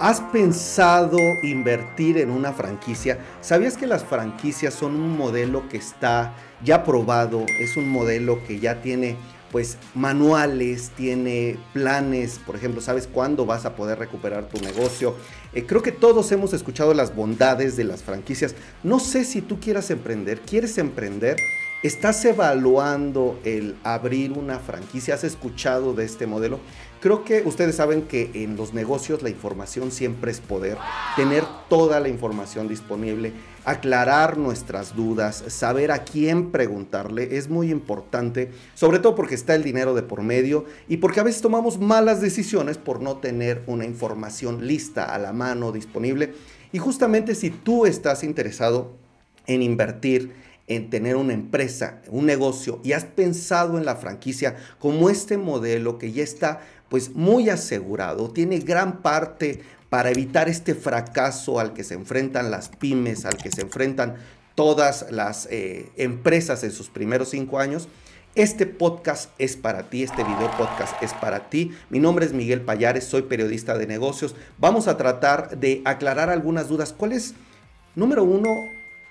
¿Has pensado invertir en una franquicia? ¿Sabías que las franquicias son un modelo que está ya probado? Es un modelo que ya tiene pues manuales, tiene planes, por ejemplo, sabes cuándo vas a poder recuperar tu negocio. Eh, creo que todos hemos escuchado las bondades de las franquicias. No sé si tú quieras emprender, quieres emprender, estás evaluando el abrir una franquicia, has escuchado de este modelo. Creo que ustedes saben que en los negocios la información siempre es poder. Tener toda la información disponible, aclarar nuestras dudas, saber a quién preguntarle es muy importante, sobre todo porque está el dinero de por medio y porque a veces tomamos malas decisiones por no tener una información lista a la mano, disponible. Y justamente si tú estás interesado en invertir, en tener una empresa, un negocio y has pensado en la franquicia como este modelo que ya está pues muy asegurado, tiene gran parte para evitar este fracaso al que se enfrentan las pymes, al que se enfrentan todas las eh, empresas en sus primeros cinco años. Este podcast es para ti, este video podcast es para ti. Mi nombre es Miguel Payares, soy periodista de negocios. Vamos a tratar de aclarar algunas dudas. ¿Cuál es, número uno,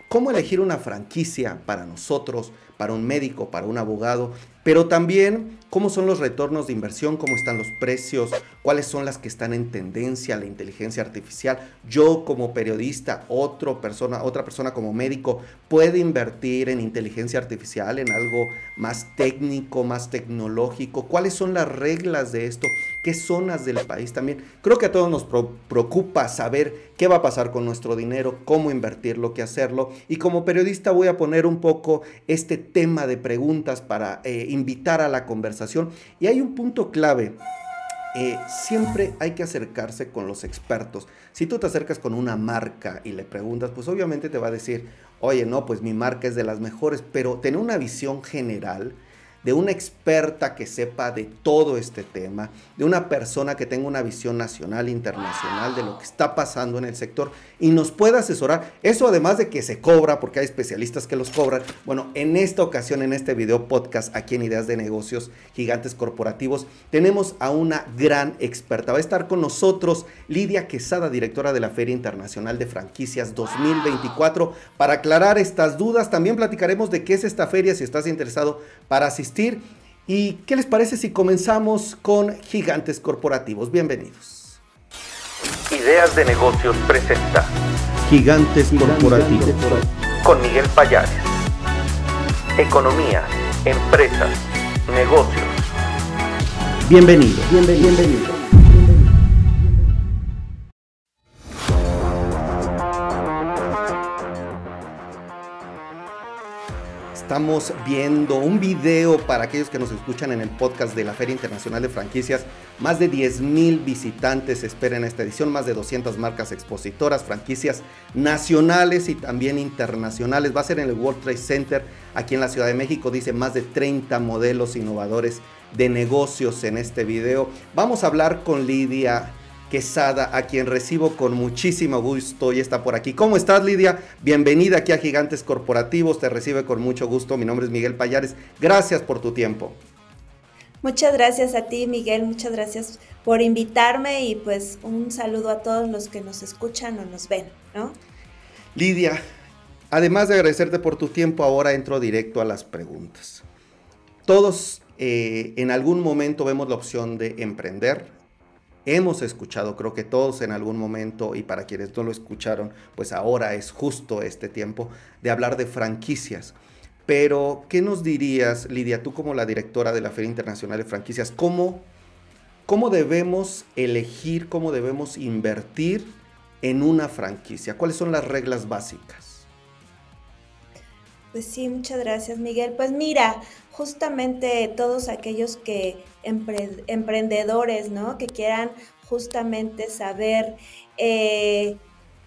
cómo elegir una franquicia para nosotros, para un médico, para un abogado, pero también cómo son los retornos de inversión, cómo están los precios, cuáles son las que están en tendencia, la inteligencia artificial. Yo como periodista, otra persona, otra persona como médico puede invertir en inteligencia artificial, en algo más técnico, más tecnológico. ¿Cuáles son las reglas de esto? ¿Qué zonas del país también? Creo que a todos nos preocupa saber qué va a pasar con nuestro dinero, cómo invertirlo, qué hacerlo. Y como periodista voy a poner un poco este tema de preguntas para eh, invitar a la conversación. Y hay un punto clave. Eh, siempre hay que acercarse con los expertos. Si tú te acercas con una marca y le preguntas, pues obviamente te va a decir, oye, no, pues mi marca es de las mejores, pero tener una visión general de una experta que sepa de todo este tema, de una persona que tenga una visión nacional, internacional de lo que está pasando en el sector y nos pueda asesorar. Eso además de que se cobra, porque hay especialistas que los cobran. Bueno, en esta ocasión, en este video podcast, aquí en Ideas de Negocios Gigantes Corporativos, tenemos a una gran experta. Va a estar con nosotros Lidia Quesada, directora de la Feria Internacional de Franquicias 2024, para aclarar estas dudas. También platicaremos de qué es esta feria, si estás interesado para asistir ¿Y qué les parece si comenzamos con Gigantes Corporativos? Bienvenidos. Ideas de negocios presenta Gigantes, Corporativos con Miguel Payares. Economía, empresas, negocios. Bienvenido, bienvenido, bienvenido. Estamos viendo un video para aquellos que nos escuchan en el podcast de la Feria Internacional de Franquicias. Más de 10 mil visitantes esperan esta edición, más de 200 marcas expositoras, franquicias nacionales y también internacionales. Va a ser en el World Trade Center aquí en la Ciudad de México. Dice más de 30 modelos innovadores de negocios en este video. Vamos a hablar con Lidia Quesada, a quien recibo con muchísimo gusto y está por aquí. ¿Cómo estás, Lidia? Bienvenida aquí a Gigantes Corporativos, te recibe con mucho gusto. Mi nombre es Miguel Payares. Gracias por tu tiempo. Muchas gracias a ti, Miguel. Muchas gracias por invitarme y pues un saludo a todos los que nos escuchan o nos ven, ¿no? Lidia, además de agradecerte por tu tiempo, ahora entro directo a las preguntas. Todos eh, en algún momento vemos la opción de emprender, hemos escuchado, creo que todos en algún momento, y para quienes no lo escucharon, pues ahora es justo este tiempo de hablar de franquicias. Pero, ¿qué nos dirías, Lidia, tú como la directora de la Feria Internacional de Franquicias, cómo, cómo debemos elegir, cómo debemos invertir en una franquicia? ¿Cuáles son las reglas básicas? Pues sí, muchas gracias Miguel. Pues mira, justamente todos aquellos que emprendedores, ¿no? Que quieran justamente saber eh,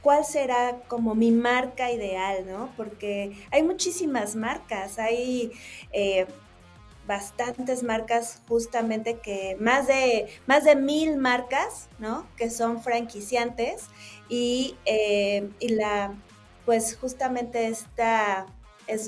cuál será como mi marca ideal, ¿no? Porque hay muchísimas marcas, hay eh, bastantes marcas justamente que más de más de mil marcas, ¿no? Que son franquiciantes y, eh, y la pues justamente esta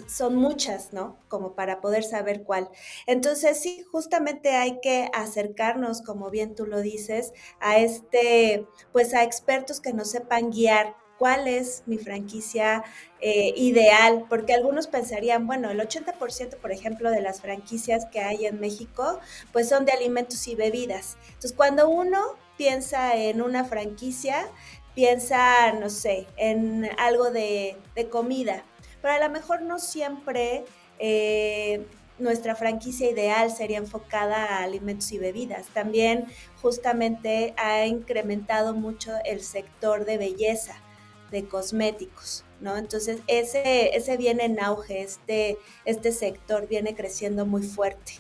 son muchas, ¿no? Como para poder saber cuál. Entonces, sí, justamente hay que acercarnos, como bien tú lo dices, a este, pues a expertos que nos sepan guiar cuál es mi franquicia eh, ideal, porque algunos pensarían, bueno, el 80%, por ejemplo, de las franquicias que hay en México, pues son de alimentos y bebidas. Entonces, cuando uno piensa en una franquicia, piensa, no sé, en algo de comida, pero a lo mejor no siempre eh, nuestra franquicia ideal sería enfocada a alimentos y bebidas. También justamente ha incrementado mucho el sector de belleza, de cosméticos, ¿no? Entonces ese, ese viene en auge, este, este sector viene creciendo muy fuerte.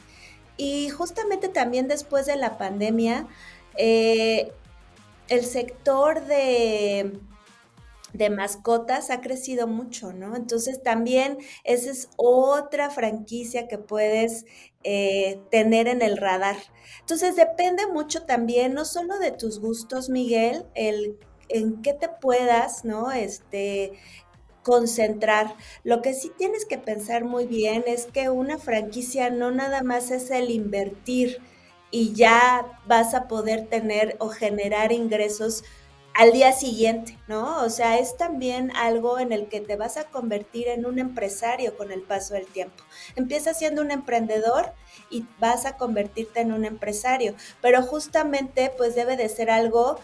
Y justamente también después de la pandemia, eh, el sector de de mascotas ha crecido mucho, ¿no? Entonces también esa es otra franquicia que puedes eh, tener en el radar. Entonces depende mucho también, no solo de tus gustos, Miguel, el en qué te puedas, ¿no? Este, concentrar. Lo que sí tienes que pensar muy bien es que una franquicia no nada más es el invertir y ya vas a poder tener o generar ingresos al día siguiente, ¿no? O sea, es también algo en el que te vas a convertir en un empresario con el paso del tiempo. Empiezas siendo un emprendedor y vas a convertirte en un empresario, pero justamente pues debe de ser algo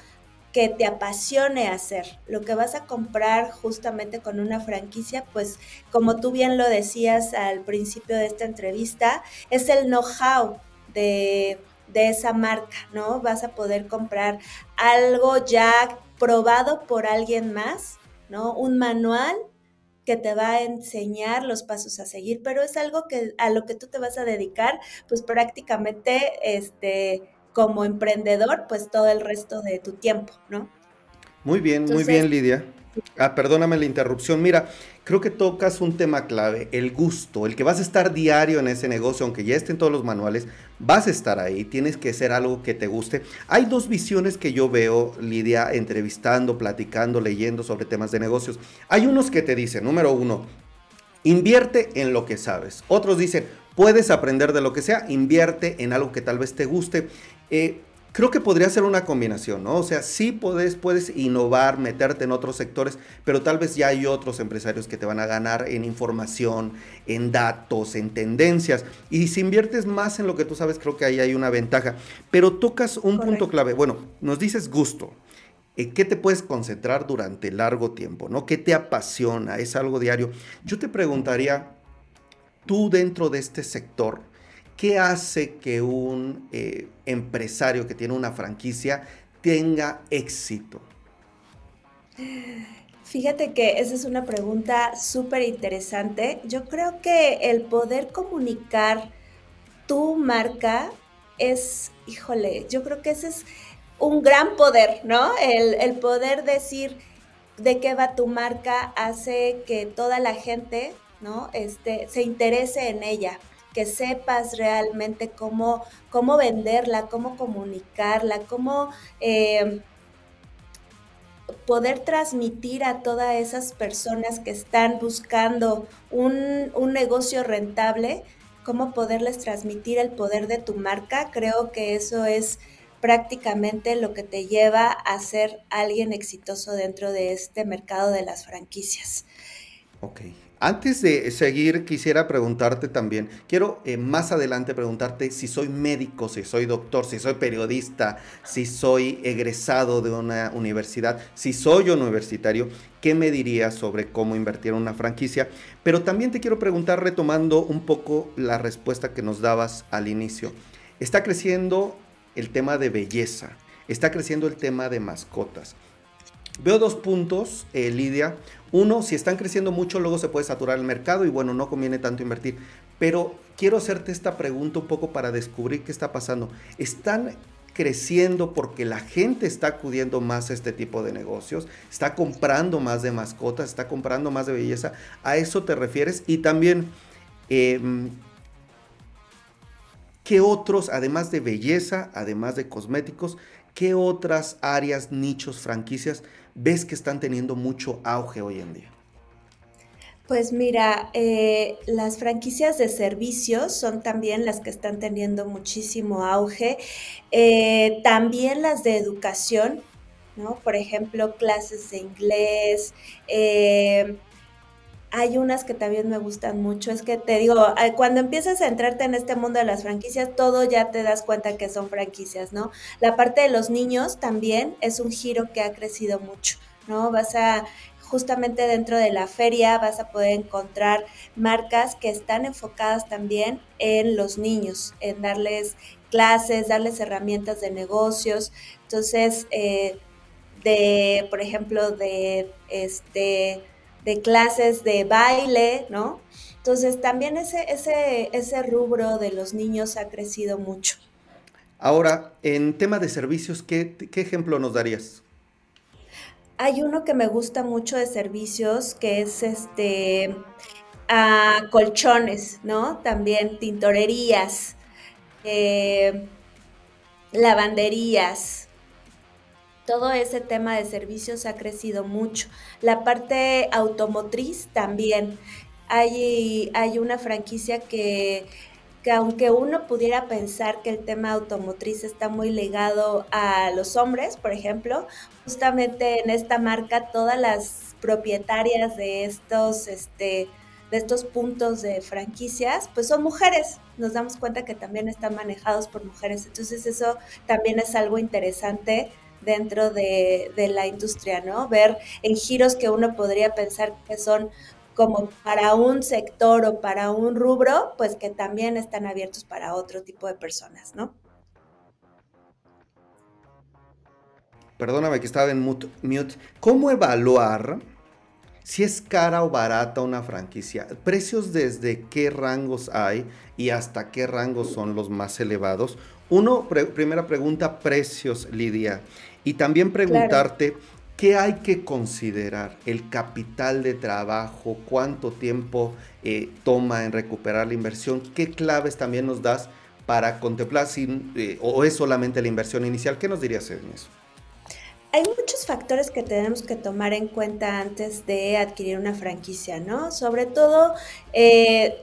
que te apasione hacer. Lo que vas a comprar justamente con una franquicia, pues como tú bien lo decías al principio de esta entrevista, es el know-how de de esa marca, ¿no? Vas a poder comprar algo ya probado por alguien más, ¿no? Un manual que te va a enseñar los pasos a seguir, pero es algo que a lo que tú te vas a dedicar, pues prácticamente este como emprendedor, pues todo el resto de tu tiempo, ¿no? Muy bien, muy bien, Lidia. Ah, perdóname la interrupción. Mira, creo que tocas un tema clave, el gusto, el que vas a estar diario en ese negocio, aunque ya estén todos los manuales, vas a estar ahí, tienes que ser algo que te guste. Hay dos visiones que yo veo, Lidia, entrevistando, platicando, leyendo sobre temas de negocios. Hay unos que te dicen, número uno, invierte en lo que sabes. Otros dicen, puedes aprender de lo que sea, invierte en algo que tal vez te guste. Eh, creo que podría ser una combinación, ¿no? O sea, sí puedes, puedes innovar, meterte en otros sectores, pero tal vez ya hay otros empresarios que te van a ganar en información, en datos, en tendencias. Y si inviertes más en lo que tú sabes, creo que ahí hay una ventaja. Pero tocas un punto clave. Bueno, nos dices gusto. Eh, ¿Qué te puedes concentrar durante largo tiempo? ¿no? ¿Qué te apasiona? ¿Es algo diario? Yo te preguntaría, tú dentro de este sector, ¿Qué hace que un eh, empresario que tiene una franquicia tenga éxito? Fíjate que esa es una pregunta súper interesante. Yo creo que el poder comunicar tu marca es, híjole, yo creo que ese es un gran poder, ¿no? El, el poder decir de qué va tu marca hace que toda la gente, ¿no? Este, se interese en ella que sepas realmente cómo, cómo venderla, cómo comunicarla, cómo eh, poder transmitir a todas esas personas que están buscando un, un negocio rentable, cómo poderles transmitir el poder de tu marca. Creo que eso es prácticamente lo que te lleva a ser alguien exitoso dentro de este mercado de las franquicias. Ok, antes de seguir, quisiera preguntarte también, quiero eh, más adelante preguntarte si soy médico, si soy doctor, si soy periodista, si soy egresado de una universidad, si soy universitario, ¿qué me dirías sobre cómo invertir en una franquicia? Pero también te quiero preguntar, retomando un poco la respuesta que nos dabas al inicio. Está creciendo el tema de belleza, está creciendo el tema de mascotas. Veo dos puntos, eh, Lidia. Uno, si están creciendo mucho, luego se puede saturar el mercado y bueno, no conviene tanto invertir. Pero quiero hacerte esta pregunta un poco para descubrir qué está pasando. ¿Están creciendo porque la gente está acudiendo más a este tipo de negocios? ¿Está comprando más de mascotas? ¿Está comprando más de belleza? ¿A eso te refieres? Y también... Em, ¿Qué otros, además de belleza, además de cosméticos, qué otras áreas, nichos, franquicias ves que están teniendo mucho auge hoy en día? Pues mira, eh, las franquicias de servicios son también las que están teniendo muchísimo auge. Eh, también las de educación, ¿no? Por ejemplo, clases de inglés. eh, hay unas que también me gustan mucho. Es que te digo, cuando empiezas a entrarte en este mundo de las franquicias, todo ya te das cuenta que son franquicias, ¿no? La parte de los niños también es un giro que ha crecido mucho, ¿no? Vas a justamente dentro de la feria vas a poder encontrar marcas que están enfocadas también en los niños, en darles clases, darles herramientas de negocios. Entonces, eh, de, por ejemplo, de este de clases de baile, ¿no? Entonces también ese, ese, ese rubro de los niños ha crecido mucho. Ahora, en tema de servicios, ¿qué, qué ejemplo nos darías? Hay uno que me gusta mucho de servicios, que es este a colchones, ¿no? También tintorerías, eh, lavanderías, todo ese tema de servicios ha crecido mucho. La parte automotriz también. Hay, hay una franquicia que, que aunque uno pudiera pensar que el tema automotriz está muy ligado a los hombres, por ejemplo, justamente en esta marca todas las propietarias de estos, este, de estos puntos de franquicias, pues son mujeres. Nos damos cuenta que también están manejados por mujeres. Entonces eso también es algo interesante dentro de, la industria, ¿no? Ver en giros que uno podría pensar que son como para un sector o para un rubro, pues que también están abiertos para otro tipo de personas, ¿no? Perdóname que estaba en mute. ¿Cómo evaluar si es cara o barata una franquicia? ¿Precios desde qué rangos hay y hasta qué rangos son los más elevados? Uno, primera pregunta, precios, Lidia. Y también preguntarte claro. qué hay que considerar, el capital de trabajo, cuánto tiempo eh, toma en recuperar la inversión, qué claves también nos das para contemplar si, eh, o es solamente la inversión inicial. ¿Qué nos dirías en eso? Hay muchos factores que tenemos que tomar en cuenta antes de adquirir una franquicia, ¿no? Sobre todo, eh,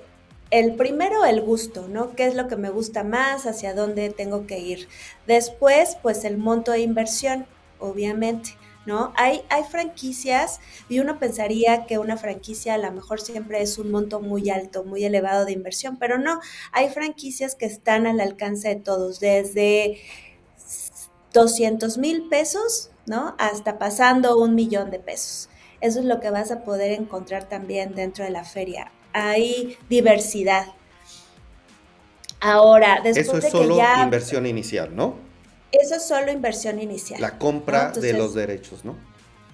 el primero, el gusto, ¿no? ¿Qué es lo que me gusta más? ¿Hacia dónde tengo que ir? Después, pues el monto de inversión, obviamente, ¿no? Hay, hay franquicias y uno pensaría que una franquicia a lo mejor siempre es un monto muy alto, muy elevado de inversión, pero no, hay franquicias que están al alcance de todos, desde 200 mil pesos, ¿no? Hasta pasando un millón de pesos. Eso es lo que vas a poder encontrar también dentro de la feria hay diversidad. Ahora, después Eso es de solo que ya, inversión inicial, ¿no? Eso es solo inversión inicial. La compra ¿no? Entonces, de los derechos, ¿no?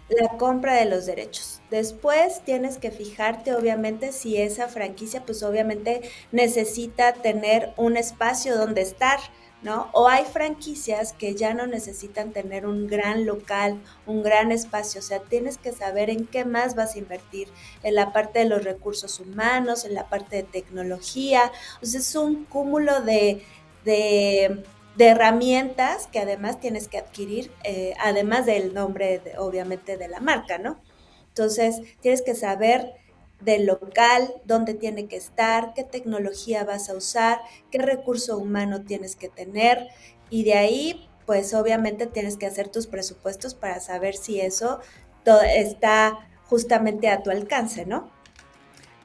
La compra de los derechos. Después tienes que fijarte, obviamente, si esa franquicia, pues obviamente necesita tener un espacio donde estar. ¿No? O hay franquicias que ya no necesitan tener un gran local, un gran espacio, o sea, tienes que saber en qué más vas a invertir, en la parte de los recursos humanos, en la parte de tecnología, o sea, es un cúmulo de, de, herramientas que además tienes que adquirir, eh, además del nombre, obviamente, de la marca, ¿no? Entonces, tienes que saber del local, dónde tiene que estar, qué tecnología vas a usar, qué recurso humano tienes que tener y de ahí pues obviamente tienes que hacer tus presupuestos para saber si eso está justamente a tu alcance, ¿no?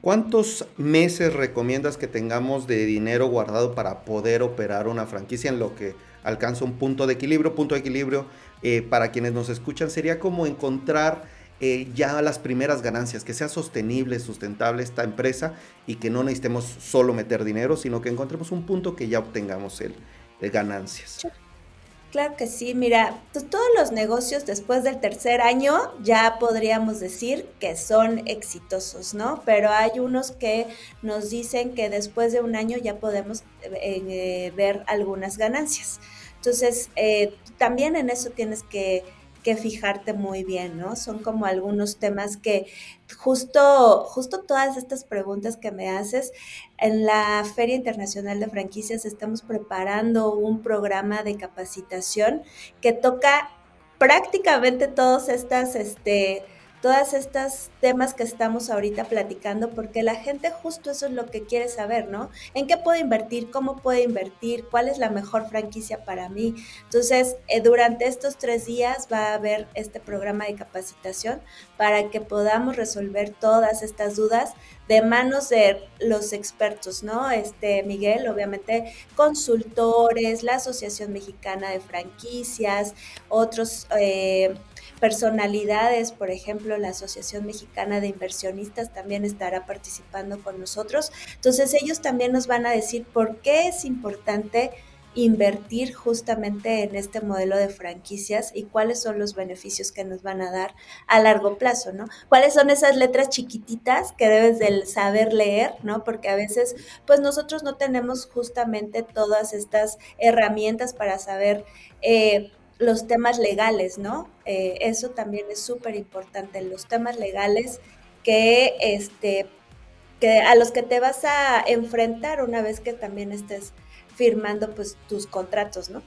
¿Cuántos meses recomiendas que tengamos de dinero guardado para poder operar una franquicia en lo que alcanza un punto de equilibrio? Punto de equilibrio eh, para quienes nos escuchan sería como encontrar eh, ya las primeras ganancias, que sea sostenible, sustentable esta empresa y que no necesitemos solo meter dinero, sino que encontremos un punto que ya obtengamos el, ganancias. Claro que sí, mira, pues todos los negocios después del tercer año ya podríamos decir que son exitosos, ¿no? Pero hay unos que nos dicen que después de un año ya podemos eh, eh, ver algunas ganancias. Entonces, también en eso tienes que que fijarte muy bien, ¿no? Son como algunos temas que justo, justo todas estas preguntas que me haces, en la Feria Internacional de Franquicias estamos preparando un programa de capacitación que toca prácticamente todas estas, este, todas estas temas que estamos ahorita platicando, porque la gente justo eso es lo que quiere saber, ¿no? ¿En qué puedo invertir? ¿Cómo puedo invertir? ¿Cuál es la mejor franquicia para mí? Entonces, eh, durante estos tres días va a haber este programa de capacitación para que podamos resolver todas estas dudas de manos de los expertos, ¿no? Este, Miguel, obviamente, consultores, la Asociación Mexicana de Franquicias, otros eh, personalidades, por ejemplo, la Asociación Mexicana de Inversionistas también estará participando con nosotros. Entonces ellos también nos van a decir por qué es importante invertir justamente en este modelo de franquicias y cuáles son los beneficios que nos van a dar a largo plazo, ¿no? ¿Cuáles son esas letras chiquititas que debes de saber leer, ¿no? Porque a veces, pues nosotros no tenemos justamente todas estas herramientas para saber eh, los temas legales, ¿no? Eh, eso también es súper importante, los temas legales que, este, que a los que te vas a enfrentar una vez que también estés firmando pues tus contratos, ¿no?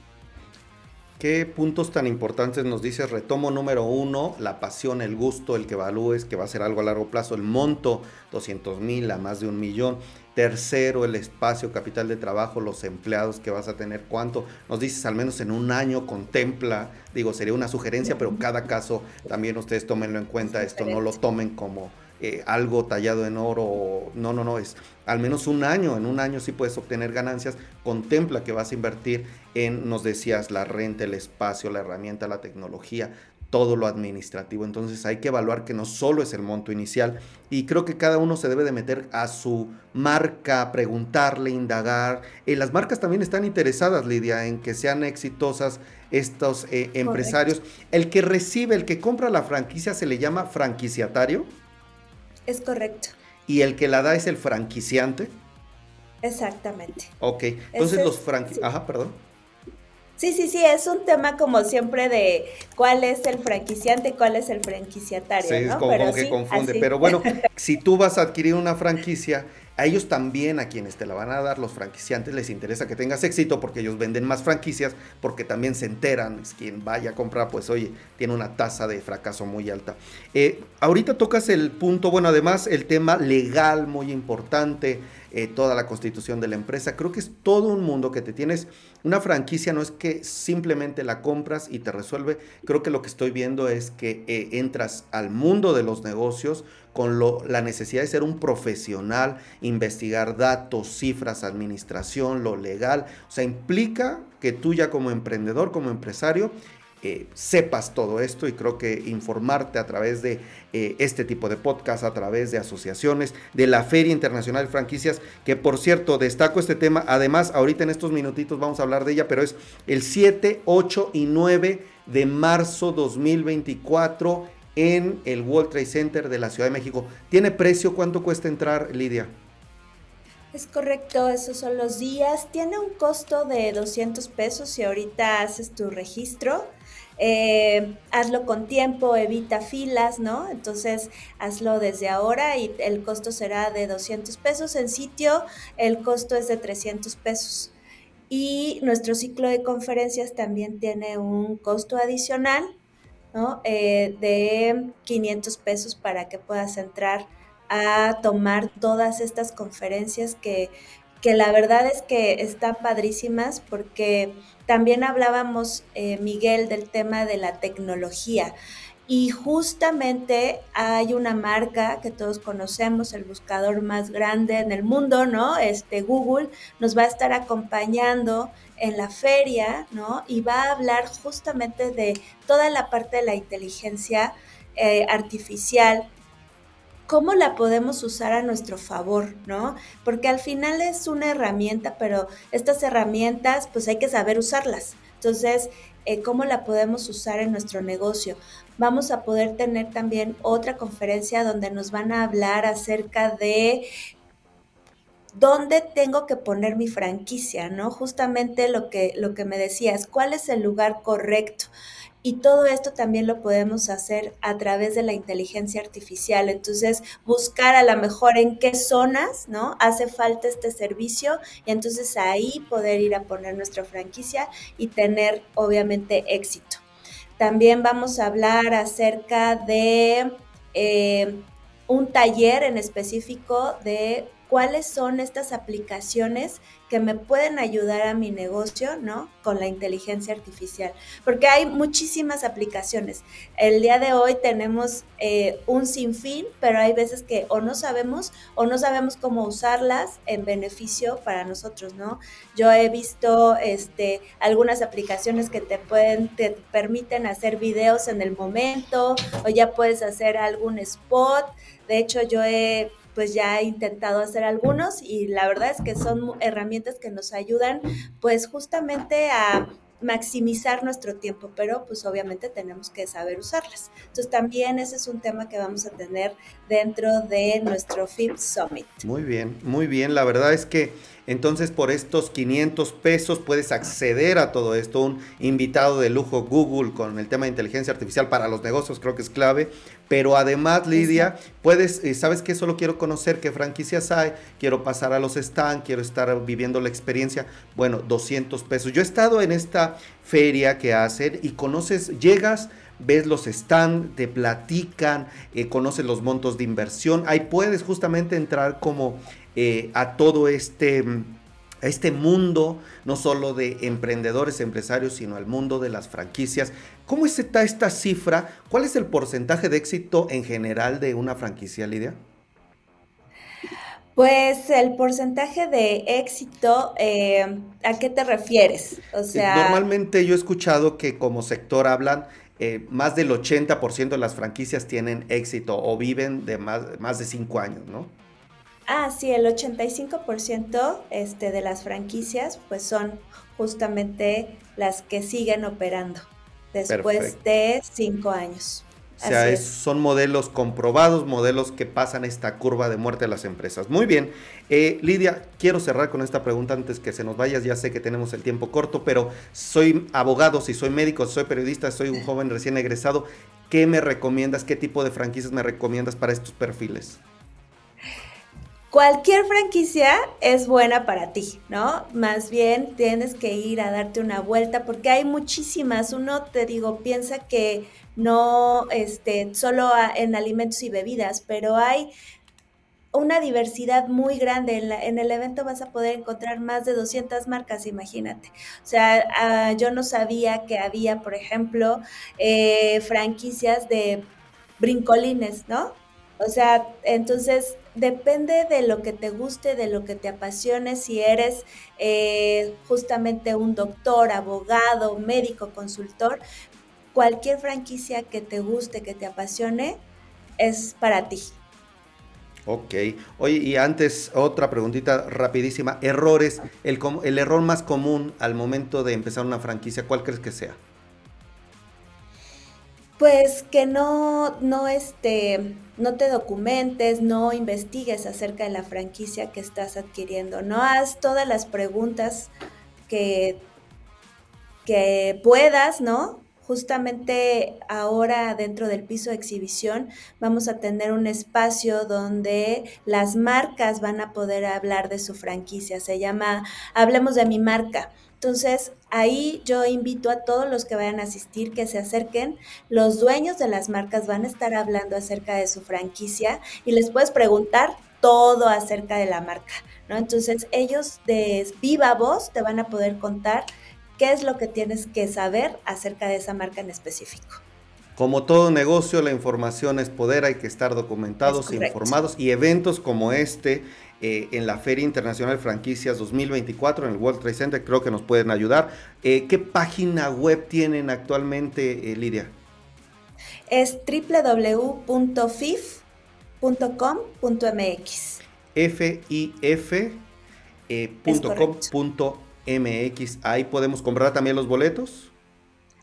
¿Qué puntos tan importantes nos dices? Retomo número uno, la pasión, el gusto, el que evalúes que va a ser algo a largo plazo, el monto, 200 mil a más de un millón. Tercero, el espacio, capital de trabajo, los empleados que vas a tener, cuánto. Nos dices al menos en un año contempla, digo, sería una sugerencia, pero cada caso también ustedes tómenlo en cuenta, esto no lo tomen como eh, algo tallado en oro, no, no, no, es al menos un año, en un año sí puedes obtener ganancias, contempla que vas a invertir en, nos decías, la renta, el espacio, la herramienta, la tecnología, todo lo administrativo. Entonces hay que evaluar que no solo es el monto inicial y creo que cada uno se debe de meter a su marca, preguntarle, indagar. Eh, las marcas también están interesadas, Lidia, en que sean exitosas estos eh, empresarios. El que recibe, el que compra la franquicia se le llama franquiciatario. Es correcto. ¿Y el que la da es el franquiciante? Exactamente. Ok, entonces los franquiciantes... Ajá, perdón. Sí, sí, sí, es un tema como siempre de cuál es el franquiciante y cuál es el franquiciatario. Sí, es como, que confunde. Pero bueno, si tú vas a adquirir una franquicia, a ellos también, a quienes te la van a dar, los franquiciantes, les interesa que tengas éxito porque ellos venden más franquicias, porque también se enteran, es quien vaya a comprar, pues oye, tiene una tasa de fracaso muy alta. Eh, ahorita tocas el punto, bueno, además el tema legal muy importante, eh, toda la constitución de la empresa. Creo que es todo un mundo que te tienes. Una franquicia no es que simplemente la compras y te resuelve. Creo que lo que estoy viendo es que eh, entras al mundo de los negocios con lo, la necesidad de ser un profesional, investigar datos, cifras, administración, lo legal. O sea, implica que tú ya como emprendedor, como empresario, eh, sepas todo esto y creo que informarte a través de eh, este tipo de podcast, a través de asociaciones, de la Feria Internacional de Franquicias, que por cierto destaco este tema, además ahorita en estos minutitos vamos a hablar de ella, pero es el 7, 8 y 9 de marzo 2024 en el World Trade Center de la Ciudad de México. ¿Tiene precio? ¿Cuánto cuesta entrar, Lidia? Es correcto, esos son los días. Tiene un costo de 200 pesos si ahorita haces tu registro. Eh, hazlo con tiempo, evita filas, ¿no? Entonces, hazlo desde ahora y el costo será de 200 pesos. En sitio, el costo es de 300 pesos. Y nuestro ciclo de conferencias también tiene un costo adicional, Eh, de 500 pesos para que puedas entrar a tomar todas estas conferencias que, que la verdad es que están padrísimas porque también hablábamos, eh, Miguel, del tema de la tecnología. Y justamente hay una marca que todos conocemos, el buscador más grande en el mundo, ¿no? Este Google nos va a estar acompañando en la feria, ¿no? Y va a hablar justamente de toda la parte de la inteligencia eh, artificial cómo la podemos usar a nuestro favor, ¿no? Porque al final es una herramienta, pero estas herramientas pues hay que saber usarlas. Entonces, ¿cómo la podemos usar en nuestro negocio? Vamos a poder tener también otra conferencia donde nos van a hablar acerca de dónde tengo que poner mi franquicia, ¿no? Justamente lo que, lo que me decías, ¿cuál es el lugar correcto? Y todo esto también lo podemos hacer a través de la inteligencia artificial. Entonces, buscar a lo mejor en qué zonas, ¿no? Hace falta este servicio y entonces ahí poder ir a poner nuestra franquicia y tener, obviamente, éxito. También vamos a hablar acerca de eh, un taller en específico de cuáles son estas aplicaciones que me pueden ayudar a mi negocio, ¿no? Con la inteligencia artificial. Porque hay muchísimas aplicaciones. El día de hoy tenemos eh, un sinfín, pero hay veces que o no sabemos o no sabemos cómo usarlas en beneficio para nosotros, ¿no? Yo he visto este, algunas aplicaciones que te pueden, te permiten hacer videos en el momento o ya puedes hacer algún spot. De hecho, yo he pues ya he intentado hacer algunos y la verdad es que son herramientas que nos ayudan pues justamente a maximizar nuestro tiempo, pero pues obviamente tenemos que saber usarlas. Entonces también ese es un tema que vamos a tener dentro de nuestro FIP Summit. Muy bien, muy bien. La verdad es que entonces por estos 500 pesos puedes acceder a todo esto. Un invitado de lujo Google con el tema de inteligencia artificial para los negocios creo que es clave. Pero además, Lidia, puedes, eh, ¿sabes qué? Solo quiero conocer qué franquicias hay, quiero pasar a los stands, quiero estar viviendo la experiencia. Bueno, 200 pesos. Yo he estado en esta feria que hacen y conoces, llegas ves los stands, te platican, eh, conoces los montos de inversión. Ahí puedes justamente entrar como eh, a todo este, este mundo, no solo de emprendedores, empresarios, sino al mundo de las franquicias. ¿Cómo está esta cifra? ¿Cuál es el porcentaje de éxito en general de una franquicia, Lidia? Pues el porcentaje de éxito, eh, ¿a qué te refieres? O sea, normalmente yo he escuchado que como sector hablan eh, más del 80% de las franquicias tienen éxito o viven de más, más de 5 años, ¿no? Ah, sí, el 85% este, de las franquicias pues son justamente las que siguen operando después de cinco años. O sea, son modelos comprobados, modelos que pasan esta curva de muerte de las empresas. Muy bien. Eh, Lidia, quiero cerrar con esta pregunta antes que se nos vayas. Ya sé que tenemos el tiempo corto, pero soy abogado, si soy médico, soy periodista, soy un joven recién egresado. ¿Qué me recomiendas? ¿Qué tipo de franquicias me recomiendas para estos perfiles? Cualquier franquicia es buena para ti, ¿no? Más bien tienes que ir a darte una vuelta porque hay muchísimas. Uno, te digo, piensa que no, este, solo en alimentos y bebidas, pero hay una diversidad muy grande. En, el evento vas a poder encontrar más de 200 marcas, imagínate. O sea, ah, yo no sabía que había, por ejemplo, eh, franquicias de brincolines, ¿no? O sea, entonces depende de lo que te guste, de lo que te apasione, si eres eh, justamente un doctor, abogado, médico, consultor, cualquier franquicia que te guste, que te apasione, es para ti. Ok. Oye, y antes otra preguntita rapidísima. Errores, el, el error más común al momento de empezar una franquicia, ¿cuál crees que sea? Pues que no, no, este, no te documentes, no investigues acerca de la franquicia que estás adquiriendo, no haz todas las preguntas que, que puedas, ¿no? Justamente ahora dentro del piso de exhibición vamos a tener un espacio donde las marcas van a poder hablar de su franquicia. Se llama Hablemos de mi marca. Entonces, ahí yo invito a todos los que vayan a asistir que se acerquen. Los dueños de las marcas van a estar hablando acerca de su franquicia y les puedes preguntar todo acerca de la marca, ¿no? Entonces, ellos de viva voz te van a poder contar qué es lo que tienes que saber acerca de esa marca en específico. Como todo negocio, la información es poder, hay que estar documentados, informados y eventos como este eh, en la Feria Internacional Franquicias 2024 en el World Trade Center, creo que nos pueden ayudar. Eh, ¿Qué página web tienen actualmente, eh, Lidia? Es www.fif.com.mx. fif.com.mx. Ahí podemos comprar también los boletos.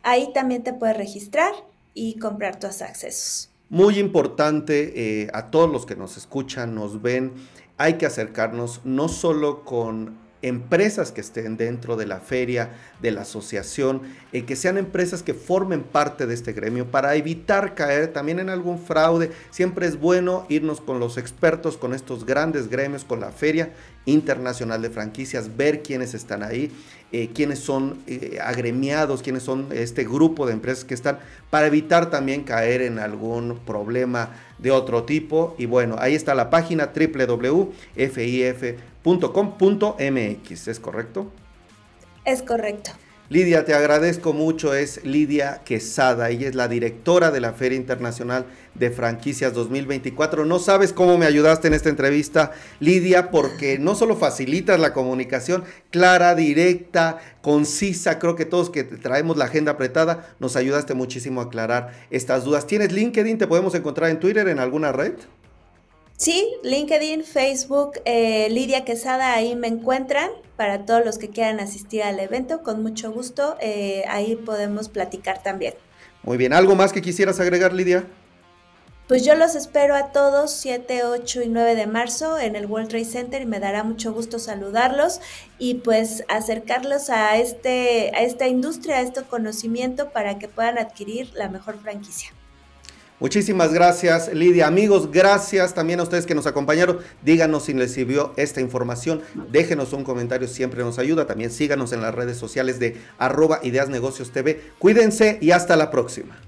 Ahí también te puedes registrar y comprar tus accesos. Muy importante a todos los que nos escuchan, nos ven, hay que acercarnos no solo con empresas que estén dentro de la feria, de la asociación, eh, que sean empresas que formen parte de este gremio para evitar caer también en algún fraude. Siempre es bueno irnos con los expertos, con estos grandes gremios, con la feria internacional de franquicias, ver quiénes están ahí, eh, quiénes son eh, agremiados, quiénes son este grupo de empresas que están, para evitar también caer en algún problema de otro tipo. Y bueno, ahí está la página www.fif.com.mx, ¿es correcto? Es correcto. Lidia, te agradezco mucho. Es Lidia Quesada. Ella es la directora de la Feria Internacional de Franquicias 2024. No sabes cómo me ayudaste en esta entrevista, Lidia, porque no solo facilitas la comunicación clara, directa, concisa. Creo que todos que traemos la agenda apretada, nos ayudaste muchísimo a aclarar estas dudas. ¿Tienes LinkedIn? ¿Te podemos encontrar en Twitter, en alguna red? Sí, LinkedIn, Facebook, eh, Lidia Quesada, ahí me encuentran para todos los que quieran asistir al evento. Con mucho gusto, eh, ahí podemos platicar también. Muy bien, ¿algo más que quisieras agregar, Lidia? Pues yo los espero a todos 7, 8 y 9 de marzo en el World Trade Center y me dará mucho gusto saludarlos y pues acercarlos a, este, a esta industria, a este conocimiento para que puedan adquirir la mejor franquicia. Muchísimas gracias, Lidia. Amigos, gracias también a ustedes que nos acompañaron. Díganos si les sirvió esta información. Déjenos un comentario, siempre nos ayuda. También síganos en las redes sociales de arroba Ideas Negocios TV. Cuídense y hasta la próxima.